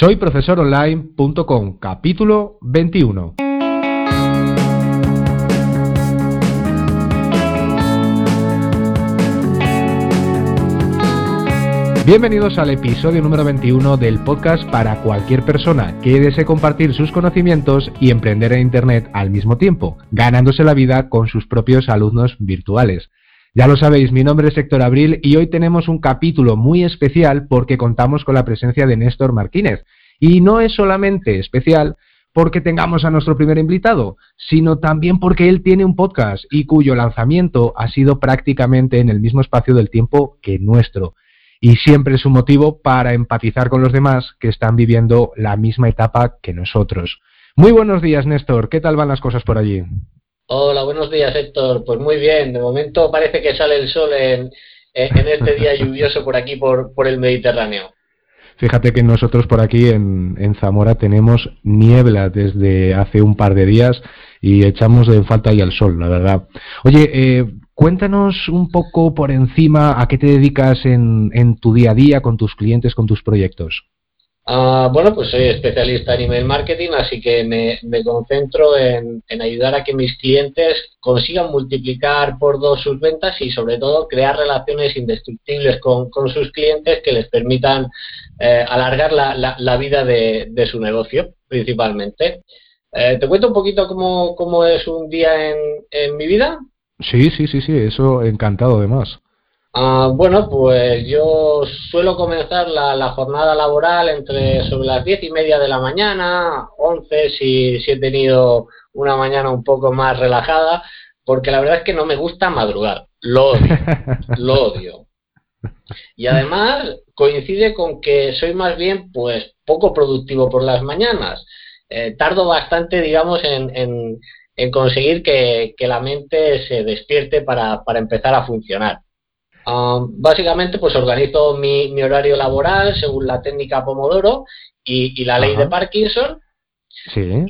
Soy profesoronline.com, capítulo 21. Bienvenidos al episodio número 21 del podcast para cualquier persona que desee compartir sus conocimientos y emprender en Internet al mismo tiempo, ganándose la vida con sus propios alumnos virtuales. Ya lo sabéis, mi nombre es Héctor Abril y hoy tenemos un capítulo muy especial porque contamos con la presencia de Néstor Martínez. Y no es solamente especial porque tengamos a nuestro primer invitado, sino también porque él tiene un podcast y cuyo lanzamiento ha sido prácticamente en el mismo espacio del tiempo que nuestro y siempre es un motivo para empatizar con los demás que están viviendo la misma etapa que nosotros. Muy buenos días, Néstor. ¿Qué tal van las cosas por allí? Hola, buenos días, Héctor. Pues muy bien. De momento parece que sale el sol en, este día lluvioso por aquí, por, por el Mediterráneo. Fíjate que nosotros por aquí en, en, Zamora tenemos niebla desde hace un par de días y echamos de falta ya el sol, la verdad. Oye, eh, Cuéntanos un poco por encima a qué te dedicas en, tu día a día con tus clientes, con tus proyectos. Ah, bueno, pues soy especialista en email marketing, así que me, concentro en, ayudar a que mis clientes consigan multiplicar por dos sus ventas y sobre todo crear relaciones indestructibles con, sus clientes que les permitan eh, alargar la, vida de, su negocio principalmente. Eh, ¿Te cuento un poquito cómo, es un día en mi vida? Sí, sí, sí, sí, eso encantado además. Ah, bueno, pues yo suelo comenzar la, jornada laboral entre sobre las diez y media de la mañana, once si, si he tenido una mañana un poco más relajada, porque la verdad es que no me gusta madrugar, lo odio, lo odio. Y además coincide con que soy más bien pues poco productivo por las mañanas. Eh, tardo bastante, digamos, en en conseguir que, la mente se despierte para, empezar a funcionar. Um, básicamente, pues organizo mi, horario laboral según la técnica Pomodoro y, la ley de Parkinson,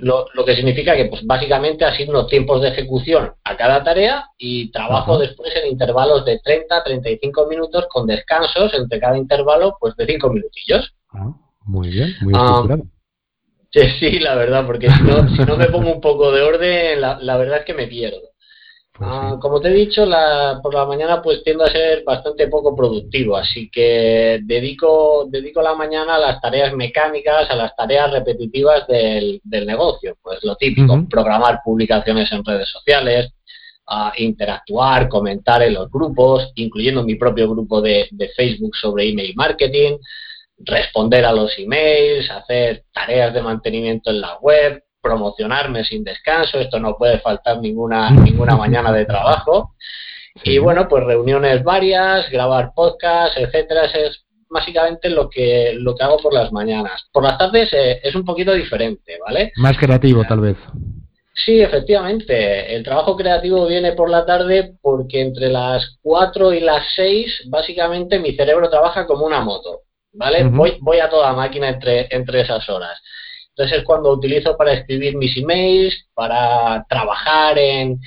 lo, que significa que pues básicamente asigno tiempos de ejecución a cada tarea y trabajo después en intervalos de 30 35 minutos con descansos entre cada intervalo pues de 5 minutillos. Ah, muy bien, muy um, estructurado. Sí, sí, la verdad, porque si no, si no me pongo un poco de orden, la, verdad es que me pierdo. Pues ah, como te he dicho, la, por la mañana pues tiendo a ser bastante poco productivo, así que dedico, dedico la mañana a las tareas mecánicas, a las tareas repetitivas del, negocio, pues lo típico, programar publicaciones en redes sociales, a interactuar, comentar en los grupos, incluyendo mi propio grupo de, de Facebook sobre email marketing, responder a los emails, hacer tareas de mantenimiento en la web, promocionarme sin descanso, esto no puede faltar ninguna, ninguna mañana de trabajo. Y bueno, pues reuniones varias, grabar podcasts, etcétera, es básicamente lo que, lo que hago por las mañanas. Por las tardes eh, es un poquito diferente, ¿vale? Más creativo, tal vez. Sí, efectivamente. El trabajo creativo viene por la tarde porque entre las 4 y las 6 básicamente mi cerebro trabaja como una moto. ¿vale? voy, voy a toda máquina entre, entre esas horas. Entonces es cuando utilizo para escribir mis emails, para trabajar en,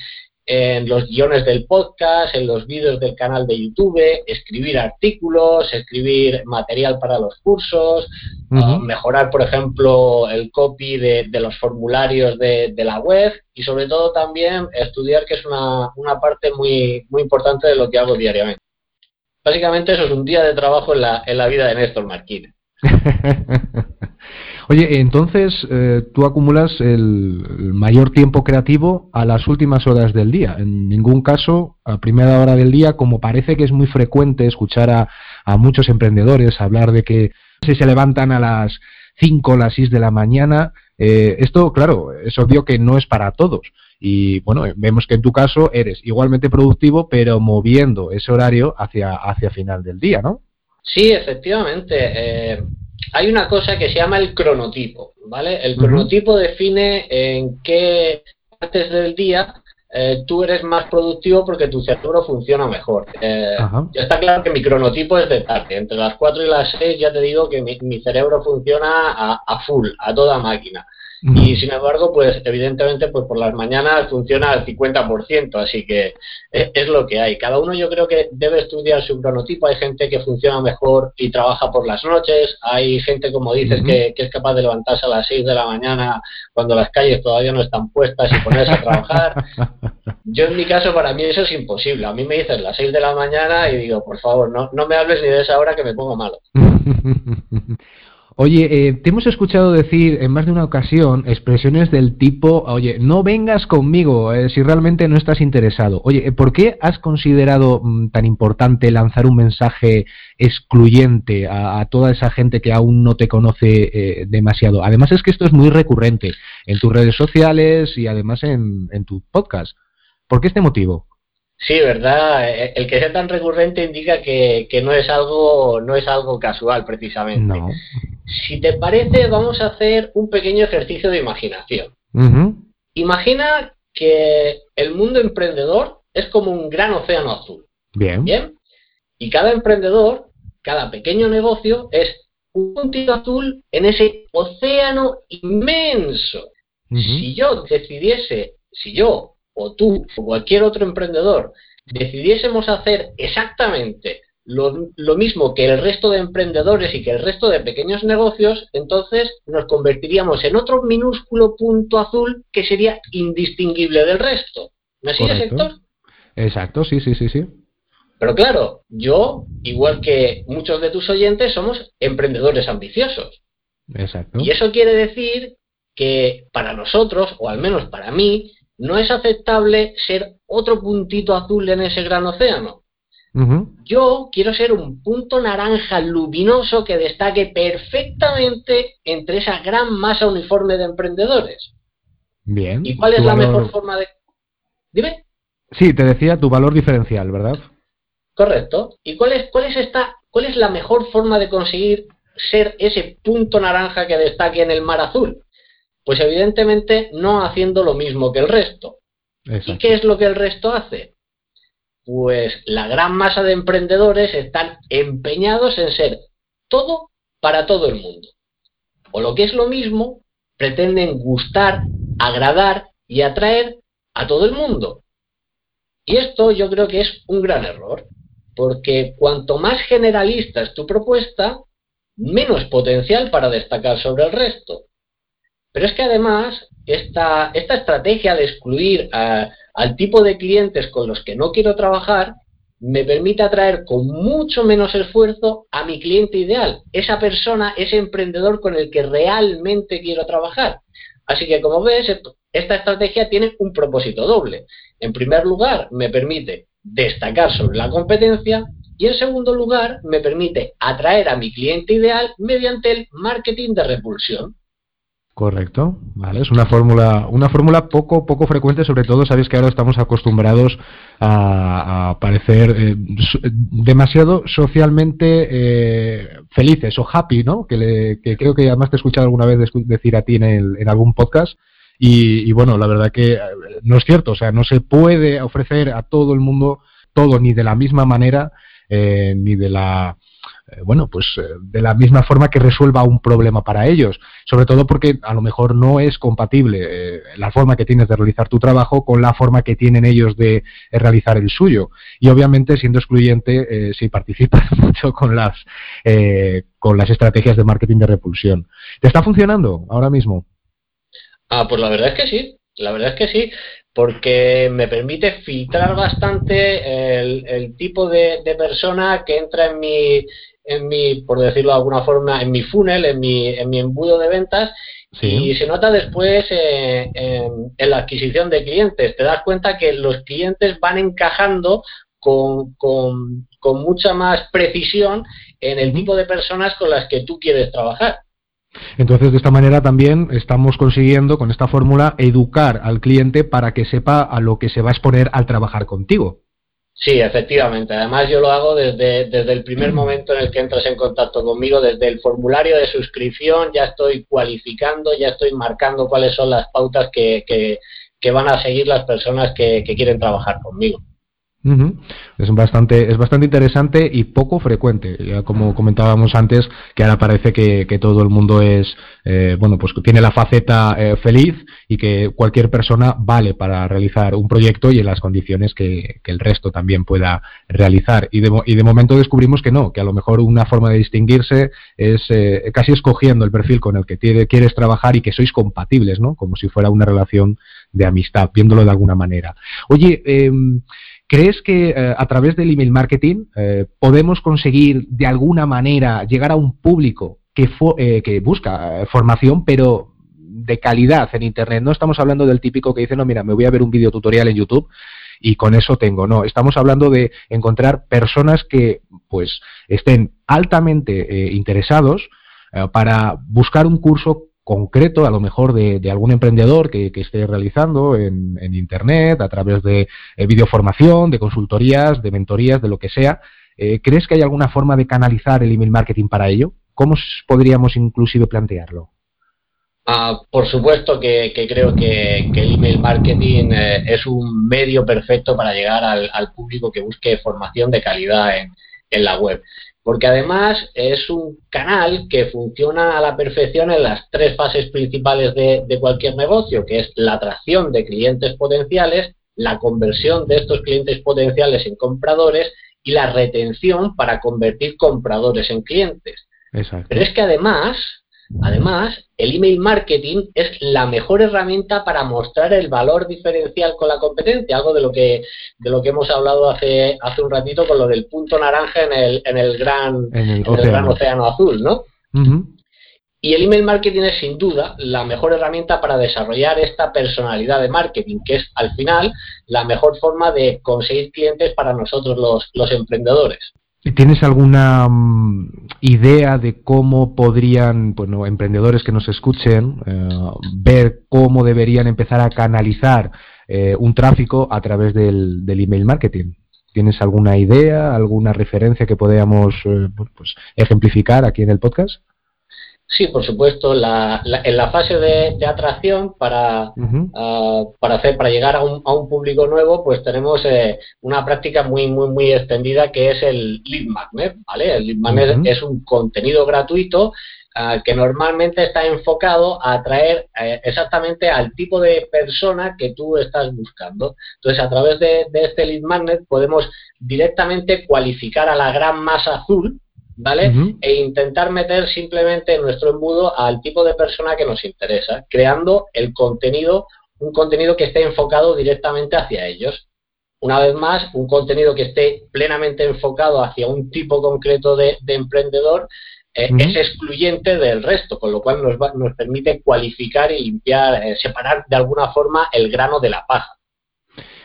en los guiones del podcast, en los vídeos del canal de YouTube, escribir artículos, escribir material para los cursos, mejorar, por ejemplo, el copy de, de los formularios de, de, la web y sobre todo también estudiar, que es una, una parte muy, muy importante de lo que hago diariamente. Básicamente eso es un día de trabajo en la, en la vida de Néstor Marquina. Oye, entonces eh, tú acumulas el, mayor tiempo creativo a las últimas horas del día. En ningún caso a primera hora del día, como parece que es muy frecuente escuchar a, muchos emprendedores hablar de que si se levantan a las 5 o las 6 de la mañana. Eh, esto, claro, es obvio que no es para todos. Y bueno, vemos que en tu caso eres igualmente productivo, pero moviendo ese horario hacia, hacia final del día, ¿no? Sí, efectivamente. Eh, hay una cosa que se llama el cronotipo, ¿vale? El cronotipo define en qué partes del día eh, tú eres más productivo porque tu cerebro funciona mejor. Eh, ya está claro que mi cronotipo es de tarde. Entre las 4 y las 6 ya te digo que mi, cerebro funciona a, a, full, a toda máquina. Y sin embargo, pues evidentemente, pues por las mañanas funciona al 50%, así que es, lo que hay. Cada uno yo creo que debe estudiar su cronotipo. Hay gente que funciona mejor y trabaja por las noches. Hay gente, como dices, que, es capaz de levantarse a las 6 de la mañana cuando las calles todavía no están puestas y ponerse a trabajar. Yo en mi caso, para mí eso es imposible. A mí me dices las 6 de la mañana y digo, por favor, no, no me hables ni de esa hora que me pongo malo. Oye, eh, te hemos escuchado decir en más de una ocasión expresiones del tipo, oye, no vengas conmigo eh, si realmente no estás interesado. Oye, eh, ¿por qué has considerado mm, tan importante lanzar un mensaje excluyente a, toda esa gente que aún no te conoce demasiado? Además es que esto es muy recurrente en tus redes sociales y además en, en tu podcast. ¿Por qué este motivo? Sí, verdad. Eh, el que sea tan recurrente indica que, no es algo no es algo casual, precisamente. Si te parece, vamos a hacer un pequeño ejercicio de imaginación. Imagina que el mundo emprendedor es como un gran océano azul. Bien. Bien. Y cada emprendedor, cada pequeño negocio es un puntito azul en ese océano inmenso. Si yo decidiese, si yo o tú o cualquier otro emprendedor decidiésemos hacer exactamente lo, mismo que el resto de emprendedores y que el resto de pequeños negocios, entonces nos convertiríamos en otro minúsculo punto azul que sería indistinguible del resto. ¿Me sigue, sector? Exacto, sí, sí, sí, sí. Pero claro, yo, igual que muchos de tus oyentes, somos emprendedores ambiciosos. Exacto. Y eso quiere decir que para nosotros, o al menos para mí, no es aceptable ser otro puntito azul en ese gran océano. Yo quiero ser un punto naranja luminoso que destaque perfectamente entre esa gran masa uniforme de emprendedores. Bien. ¿Y cuál es la mejor forma de... Dime. Sí, te decía tu valor diferencial, ¿verdad? Correcto. ¿Y cuál es, cuál es esta, cuál es la mejor forma de conseguir ser ese punto naranja que destaque en el mar azul? Pues evidentemente no haciendo lo mismo que el resto. ¿Y qué es lo que el resto hace? Pues la gran masa de emprendedores están empeñados en ser todo para todo el mundo. O lo que es lo mismo, pretenden gustar, agradar y atraer a todo el mundo. Y esto yo creo que es un gran error, porque cuanto más generalista es tu propuesta, menos potencial para destacar sobre el resto. Pero es que además esta, esta estrategia de excluir al tipo de clientes con los que no quiero trabajar me permite atraer con mucho menos esfuerzo a mi cliente ideal, esa persona, ese emprendedor con el que realmente quiero trabajar. Así que como ves, esta estrategia tiene un propósito doble. En primer lugar, me permite destacar sobre la competencia y en segundo lugar, me permite atraer a mi cliente ideal mediante el marketing de repulsión. Correcto, vale, es una fórmula, una fórmula poco, poco frecuente, sobre todo sabéis que ahora estamos acostumbrados a, parecer eh, demasiado socialmente eh, felices o happy, ¿no? Que, creo que además te he escuchado alguna vez decir a ti en, en algún podcast. Y, bueno, la verdad que eh, no es cierto, o sea, no se puede ofrecer a todo el mundo todo ni de la misma manera, ni de la eh, bueno, pues eh, de la misma forma que resuelva un problema para ellos, sobre todo porque a lo mejor no es compatible eh, la forma que tienes de realizar tu trabajo con la forma que tienen ellos de realizar el suyo. Y obviamente, siendo excluyente, si participas mucho con las, con las estrategias de marketing de repulsión. ¿Te está funcionando ahora mismo? Ah, pues la verdad es que sí, la verdad es que sí, porque me permite filtrar bastante el, tipo de, persona que entra en mi, en mi, por decirlo de alguna forma, en mi funnel, en mi, en mi embudo de ventas y se nota después eh, en, la adquisición de clientes. Te das cuenta que los clientes van encajando con, con, mucha más precisión en el tipo de personas con las que tú quieres trabajar. Entonces, de esta manera también estamos consiguiendo, con esta fórmula, educar al cliente para que sepa a lo que se va a exponer al trabajar contigo. Sí, efectivamente. Además, yo lo hago desde, desde el primer mm. momento en el que entras en contacto conmigo, desde el formulario de suscripción, ya estoy cualificando, ya estoy marcando cuáles son las pautas que, que, van a seguir las personas que, quieren trabajar conmigo. Es bastante, es bastante interesante y poco frecuente. Ya como comentábamos antes, que ahora parece que, todo el mundo es, eh, bueno, pues tiene la faceta eh, feliz y que cualquier persona vale para realizar un proyecto y en las condiciones que, el resto también pueda realizar. Y de, y de, momento descubrimos que no, que a lo mejor una forma de distinguirse es eh, casi escogiendo el perfil con el que quieres trabajar y que sois compatibles, ¿no? Como si fuera una relación de amistad, viéndolo de alguna manera. Oye, eh, ¿Crees que eh, a través del email marketing eh, podemos conseguir de alguna manera llegar a un público que, eh, que busca formación, pero de calidad en Internet? No estamos hablando del típico que dice, no, mira, me voy a ver un video tutorial en YouTube y con eso tengo. No, estamos hablando de encontrar personas que pues estén altamente interesados para buscar un curso concreto, a lo mejor de, algún emprendedor que, esté realizando en, Internet, a través de eh, videoformación, de consultorías, de mentorías, de lo que sea. Eh, ¿Crees que hay alguna forma de canalizar el email marketing para ello? ¿Cómo podríamos inclusive plantearlo? Ah, por supuesto que, creo que, el email marketing eh, es un medio perfecto para llegar al, público que busque formación de calidad en, en la web porque además es un canal que funciona a la perfección en las tres fases principales de, cualquier negocio, que es la atracción de clientes potenciales, la conversión de estos clientes potenciales en compradores y la retención para convertir compradores en clientes. Pero es que además, Además, el email marketing es la mejor herramienta para mostrar el valor diferencial con la competencia, algo de lo que de lo que hemos hablado hace hace un ratito con lo del punto naranja en el, en el gran gran océano azul, ¿no? Y el email marketing es sin duda la mejor herramienta para desarrollar esta personalidad de marketing, que es al final la mejor forma de conseguir clientes para nosotros los, los emprendedores. ¿Tienes alguna mm, idea de cómo podrían, bueno, emprendedores que nos escuchen, eh, ver cómo deberían empezar a canalizar eh, un tráfico a través del, email marketing? ¿Tienes alguna idea, alguna referencia que podamos eh, pues, ejemplificar aquí en el podcast? Sí, por supuesto. La, en la fase de, atracción para, ah, para hacer para llegar a un, a un público nuevo, pues tenemos eh, una práctica muy muy muy extendida que es el lead magnet. ¿vale? El lead magnet es un contenido gratuito ah, que normalmente está enfocado a atraer eh, exactamente al tipo de persona que tú estás buscando. Entonces, a través de, de este lead magnet podemos directamente cualificar a la gran masa azul ¿vale? E intentar meter simplemente en nuestro embudo al tipo de persona que nos interesa, creando el contenido, un contenido que esté enfocado directamente hacia ellos. Una vez más, un contenido que esté plenamente enfocado hacia un tipo concreto de, emprendedor eh, es excluyente del resto, con lo cual nos, nos permite cualificar y limpiar, eh, separar de alguna forma el grano de la paja.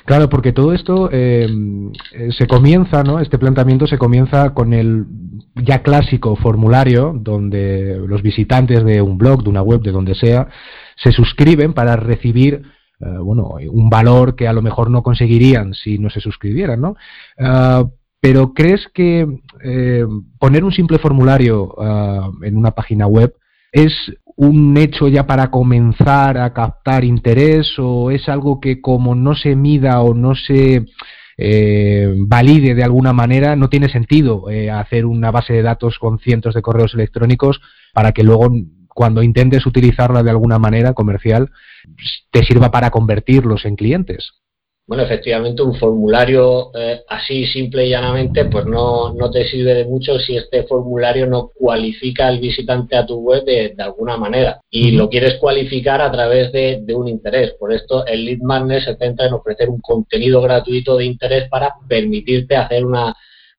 Claro, porque todo esto eh, se comienza, ¿no? Este planteamiento se comienza con el ya clásico formulario donde los visitantes de un blog, de una web, de donde sea, se suscriben para recibir eh, bueno, un valor que a lo mejor no conseguirían si no se suscribieran, ¿no? Ah, pero ¿crees que eh, poner un simple formulario ah, en una página web es un hecho ya para comenzar a captar interés o es algo que como no se mida o no se eh, valide de alguna manera, no tiene sentido eh, hacer una base de datos con cientos de correos electrónicos para que luego cuando intentes utilizarla de alguna manera comercial te sirva para convertirlos en clientes bueno, efectivamente un formulario eh, así simple y llanamente pues no, no, te sirve de mucho si este formulario no cualifica al visitante a tu web de, alguna manera y lo quieres cualificar a través de, un interés. Por esto el lead magnet se centra en ofrecer un contenido gratuito de interés para permitirte hacer una,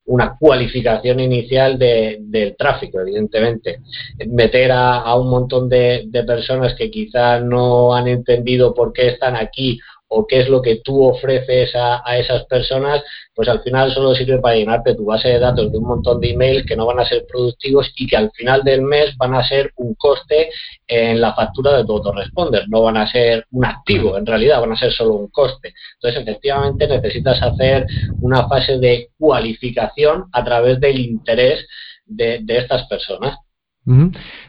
una cualificación inicial del tráfico, evidentemente. Meter a, a un montón de, de personas que quizás no han entendido por qué están aquí o qué es lo que tú ofreces a, esas personas, pues al final solo sirve para llenarte tu base de datos de un montón de emails que no van a ser productivos y que al final del mes van a ser un coste en la factura de tu autoresponder, no van a ser un activo, en realidad van a ser solo un coste. Entonces, efectivamente, necesitas hacer una fase de cualificación a través del interés de, de estas personas.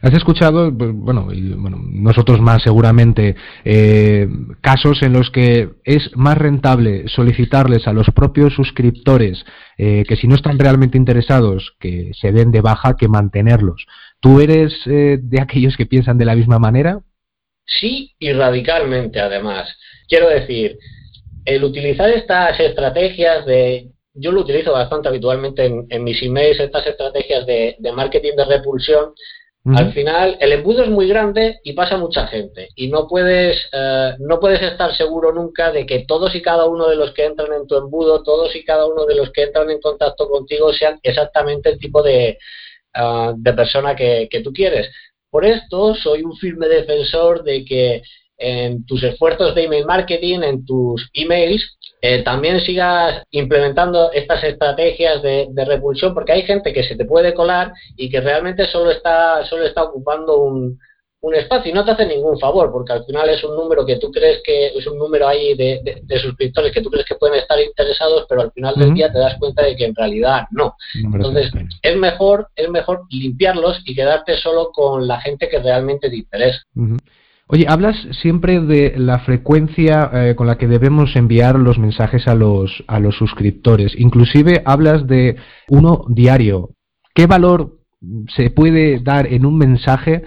Has escuchado, pues, bueno, bueno, nosotros más seguramente, eh, casos en los que es más rentable solicitarles a los propios suscriptores eh, que si no están realmente interesados, que se den de baja, que mantenerlos. ¿Tú eres eh, de aquellos que piensan de la misma manera? Sí, y radicalmente además. Quiero decir, el utilizar estas estrategias de yo lo utilizo bastante habitualmente en, mis emails, estas estrategias de, marketing de repulsión. Al final, el embudo es muy grande y pasa mucha gente. Y no puedes, eh, no puedes estar seguro nunca de que todos y cada uno de los que entran en tu embudo, todos y cada uno de los que entran en contacto contigo sean exactamente el tipo de, eh, de persona que, que tú quieres. Por esto, soy un firme defensor de que en tus esfuerzos de email marketing, en tus emails, eh, también sigas implementando estas estrategias de, repulsión, porque hay gente que se te puede colar y que realmente solo está, solo está ocupando un, espacio y no te hace ningún favor, porque al final es un número que tú crees que es un número ahí de, suscriptores que tú crees que pueden estar interesados, pero al final del día te das cuenta de que en realidad no. Entonces, es mejor, es mejor limpiarlos y quedarte solo con la gente que realmente te interesa. Oye, hablas siempre de la frecuencia eh, con la que debemos enviar los mensajes a los, a los suscriptores. Inclusive hablas de uno diario. ¿Qué valor se puede dar en un mensaje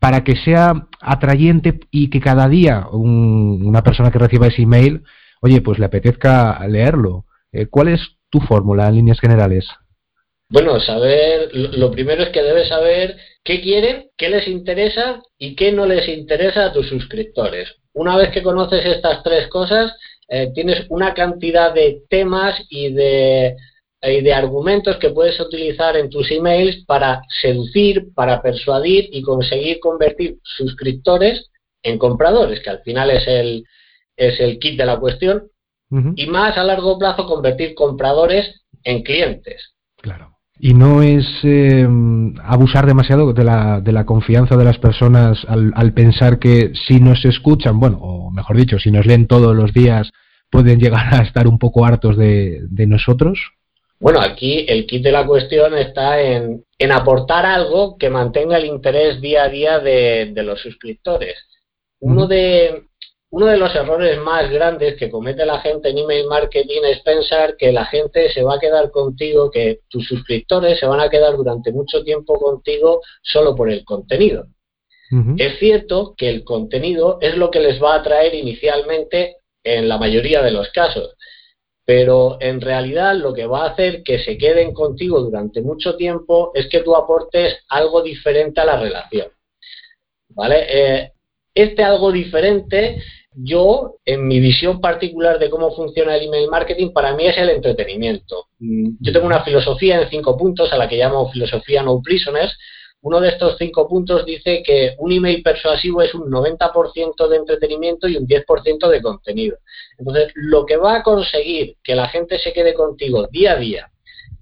para que sea atrayente y que cada día una persona que reciba ese email, oye, pues le apetezca leerlo? Eh, ¿Cuál es tu fórmula en líneas generales? Bueno, saber, lo primero es que debes saber qué quieren, qué les interesa y qué no les interesa a tus suscriptores. Una vez que conoces estas tres cosas, eh, tienes una cantidad de temas y de, y de argumentos que puedes utilizar en tus emails para seducir, para persuadir y conseguir convertir suscriptores en compradores, que al final es el, es el kit de la cuestión, y más a largo plazo convertir compradores en clientes. Claro. Y no es eh, abusar demasiado de la, de la confianza de las personas al, al, pensar que si nos escuchan, bueno, o mejor dicho, si nos leen todos los días, pueden llegar a estar un poco hartos de, de nosotros. Bueno, aquí el kit de la cuestión está en, en aportar algo que mantenga el interés día a día de, de los suscriptores. Uno de, uno de los errores más grandes que comete la gente en email marketing es pensar que la gente se va a quedar contigo, que tus suscriptores se van a quedar durante mucho tiempo contigo solo por el contenido. Es cierto que el contenido es lo que les va a atraer inicialmente en la mayoría de los casos, pero en realidad lo que va a hacer que se queden contigo durante mucho tiempo es que tú aportes algo diferente a la relación. ¿Vale? Eh, este algo diferente, yo, en mi visión particular de cómo funciona el email marketing, para mí es el entretenimiento. Mm, yo tengo una filosofía en cinco puntos a la que llamo filosofía no prisoners. Uno de estos cinco puntos dice que un email persuasivo es un 90% de entretenimiento y un 10% de contenido. Entonces, lo que va a conseguir que la gente se quede contigo día a día,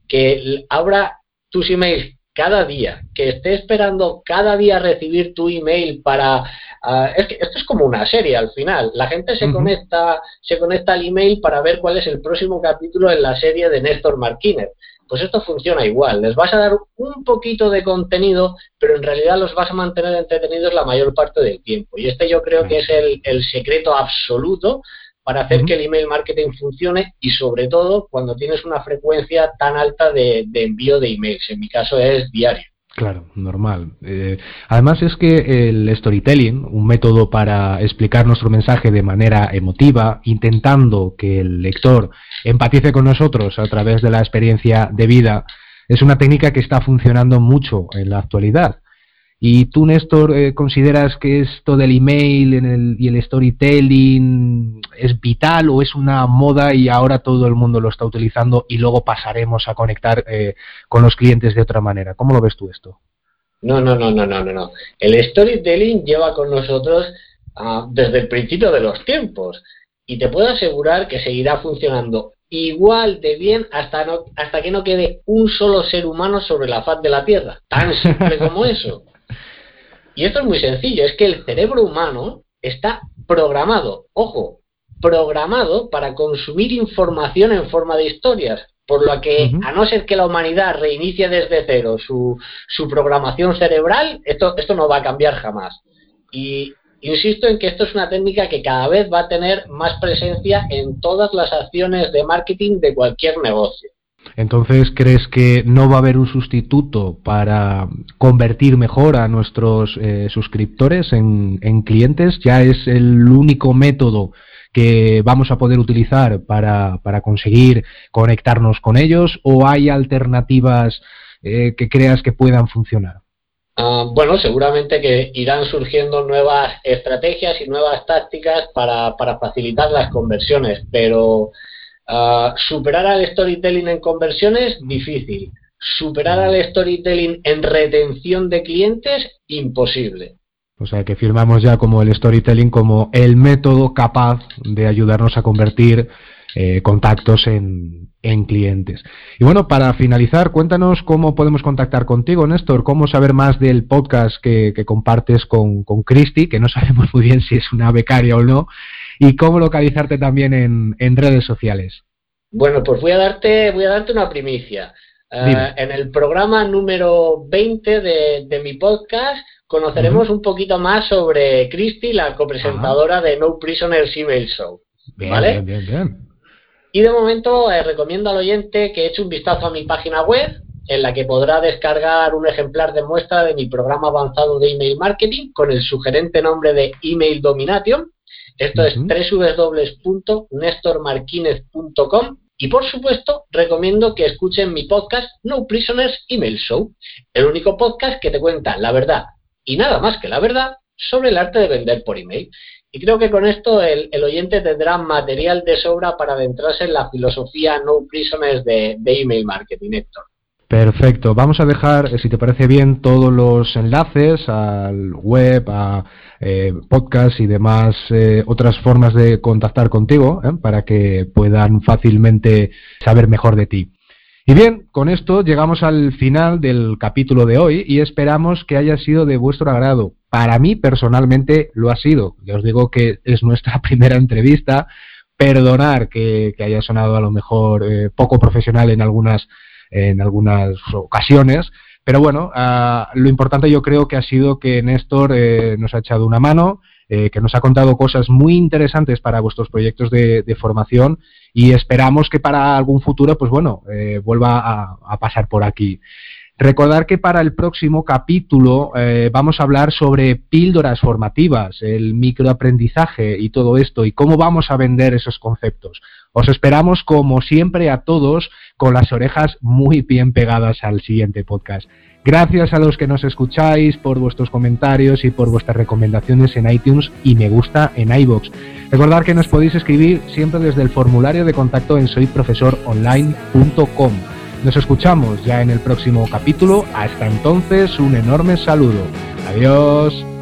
que abra tus emails cada día, que esté esperando cada día recibir tu email para Ah, es que esto es como una serie al final. La gente se conecta, se conecta al email para ver cuál es el próximo capítulo en la serie de Néstor Marquínez. Pues esto funciona igual. Les vas a dar un poquito de contenido, pero en realidad los vas a mantener entretenidos la mayor parte del tiempo. Y este yo creo que es el, secreto absoluto para hacer que el email marketing funcione y sobre todo cuando tienes una frecuencia tan alta de envío de emails. En mi caso es diario. Claro, normal. Eh, además es que el storytelling, un método para explicar nuestro mensaje de manera emotiva, intentando que el lector empatice con nosotros a través de la experiencia de vida, es una técnica que está funcionando mucho en la actualidad. ¿Y tú, Néstor, eh, consideras que esto del email y el storytelling es vital o es una moda y ahora todo el mundo lo está utilizando y luego pasaremos a conectar eh, con los clientes de otra manera? ¿Cómo lo ves tú esto? No, no, no, no, no, no. El storytelling lleva con nosotros ah, desde el principio de los tiempos y te puedo asegurar que seguirá funcionando igual de bien hasta, no, hasta que no quede un solo ser humano sobre la faz de la Tierra. Tan simple como eso. Y esto es muy sencillo, es que el cerebro humano está programado, ojo, programado para consumir información en forma de historias. Por lo que, a no ser que la humanidad reinicie desde cero su, su programación cerebral, esto, esto no va a cambiar jamás. Y insisto en que esto es una técnica que cada vez va a tener más presencia en todas las acciones de marketing de cualquier negocio. Entonces, ¿crees que no va a haber un sustituto para convertir mejor a nuestros eh, suscriptores en, clientes? ¿Ya es el único método que vamos a poder utilizar para, conseguir conectarnos con ellos o hay alternativas eh, que creas que puedan funcionar? Ah, bueno, seguramente que irán surgiendo nuevas estrategias y nuevas tácticas para, para facilitar las conversiones, pero Ah, superar al storytelling en conversiones, difícil. Superar al storytelling en retención de clientes, imposible. O sea que firmamos ya como el storytelling como el método capaz de ayudarnos a convertir eh, contactos en, clientes. Y bueno, para finalizar, cuéntanos cómo podemos contactar contigo, Néstor, cómo saber más del podcast que, compartes con, con Christy, que no sabemos muy bien si es una becaria o no, y cómo localizarte también en, redes sociales. Bueno, pues voy a darte, voy a darte una primicia. Eh, en el programa número 20 de, mi podcast conoceremos un poquito más sobre Christy, la copresentadora de No Prisoners Email Show. ¿vale? bien, bien, Y de momento eh, recomiendo al oyente que eche un vistazo a mi página web, en la que podrá descargar un ejemplar de muestra de mi programa avanzado de email marketing con el sugerente nombre de Email Domination esto es www.nestormarquinez.com y por supuesto recomiendo que escuchen mi podcast No Prisoners Email Show, el único podcast que te cuenta la verdad y nada más que la verdad sobre el arte de vender por email. Y creo que con esto el, oyente tendrá material de sobra para adentrarse en la filosofía No Prisoners de, de email marketing, Héctor. Perfecto. Vamos a dejar, eh, si te parece bien, todos los enlaces al web, a eh, podcast y demás eh, otras formas de contactar contigo para que puedan fácilmente saber mejor de ti. Y bien, con esto llegamos al final del capítulo de hoy y esperamos que haya sido de vuestro agrado. Para mí personalmente lo ha sido. Ya os digo que es nuestra primera entrevista. Perdonar que, haya sonado a lo mejor poco profesional en algunas en algunas ocasiones. Pero bueno, ah, lo importante yo creo que ha sido que Néstor eh, nos ha echado una mano, eh, que nos ha contado cosas muy interesantes para vuestros proyectos de, formación y esperamos que para algún futuro, pues bueno, eh, vuelva a, pasar por aquí. Recordar que para el próximo capítulo vamos a hablar sobre píldoras formativas, el microaprendizaje y todo esto y cómo vamos a vender esos conceptos. Os esperamos como siempre a todos con las orejas muy bien pegadas al siguiente podcast. Gracias a los que nos escucháis por vuestros comentarios y por vuestras recomendaciones en iTunes y me gusta en iBox. Recordad que nos podéis escribir siempre desde el formulario de contacto en soyprofesoronline.com. Nos escuchamos ya en el próximo capítulo. Hasta entonces, un enorme saludo. Adiós.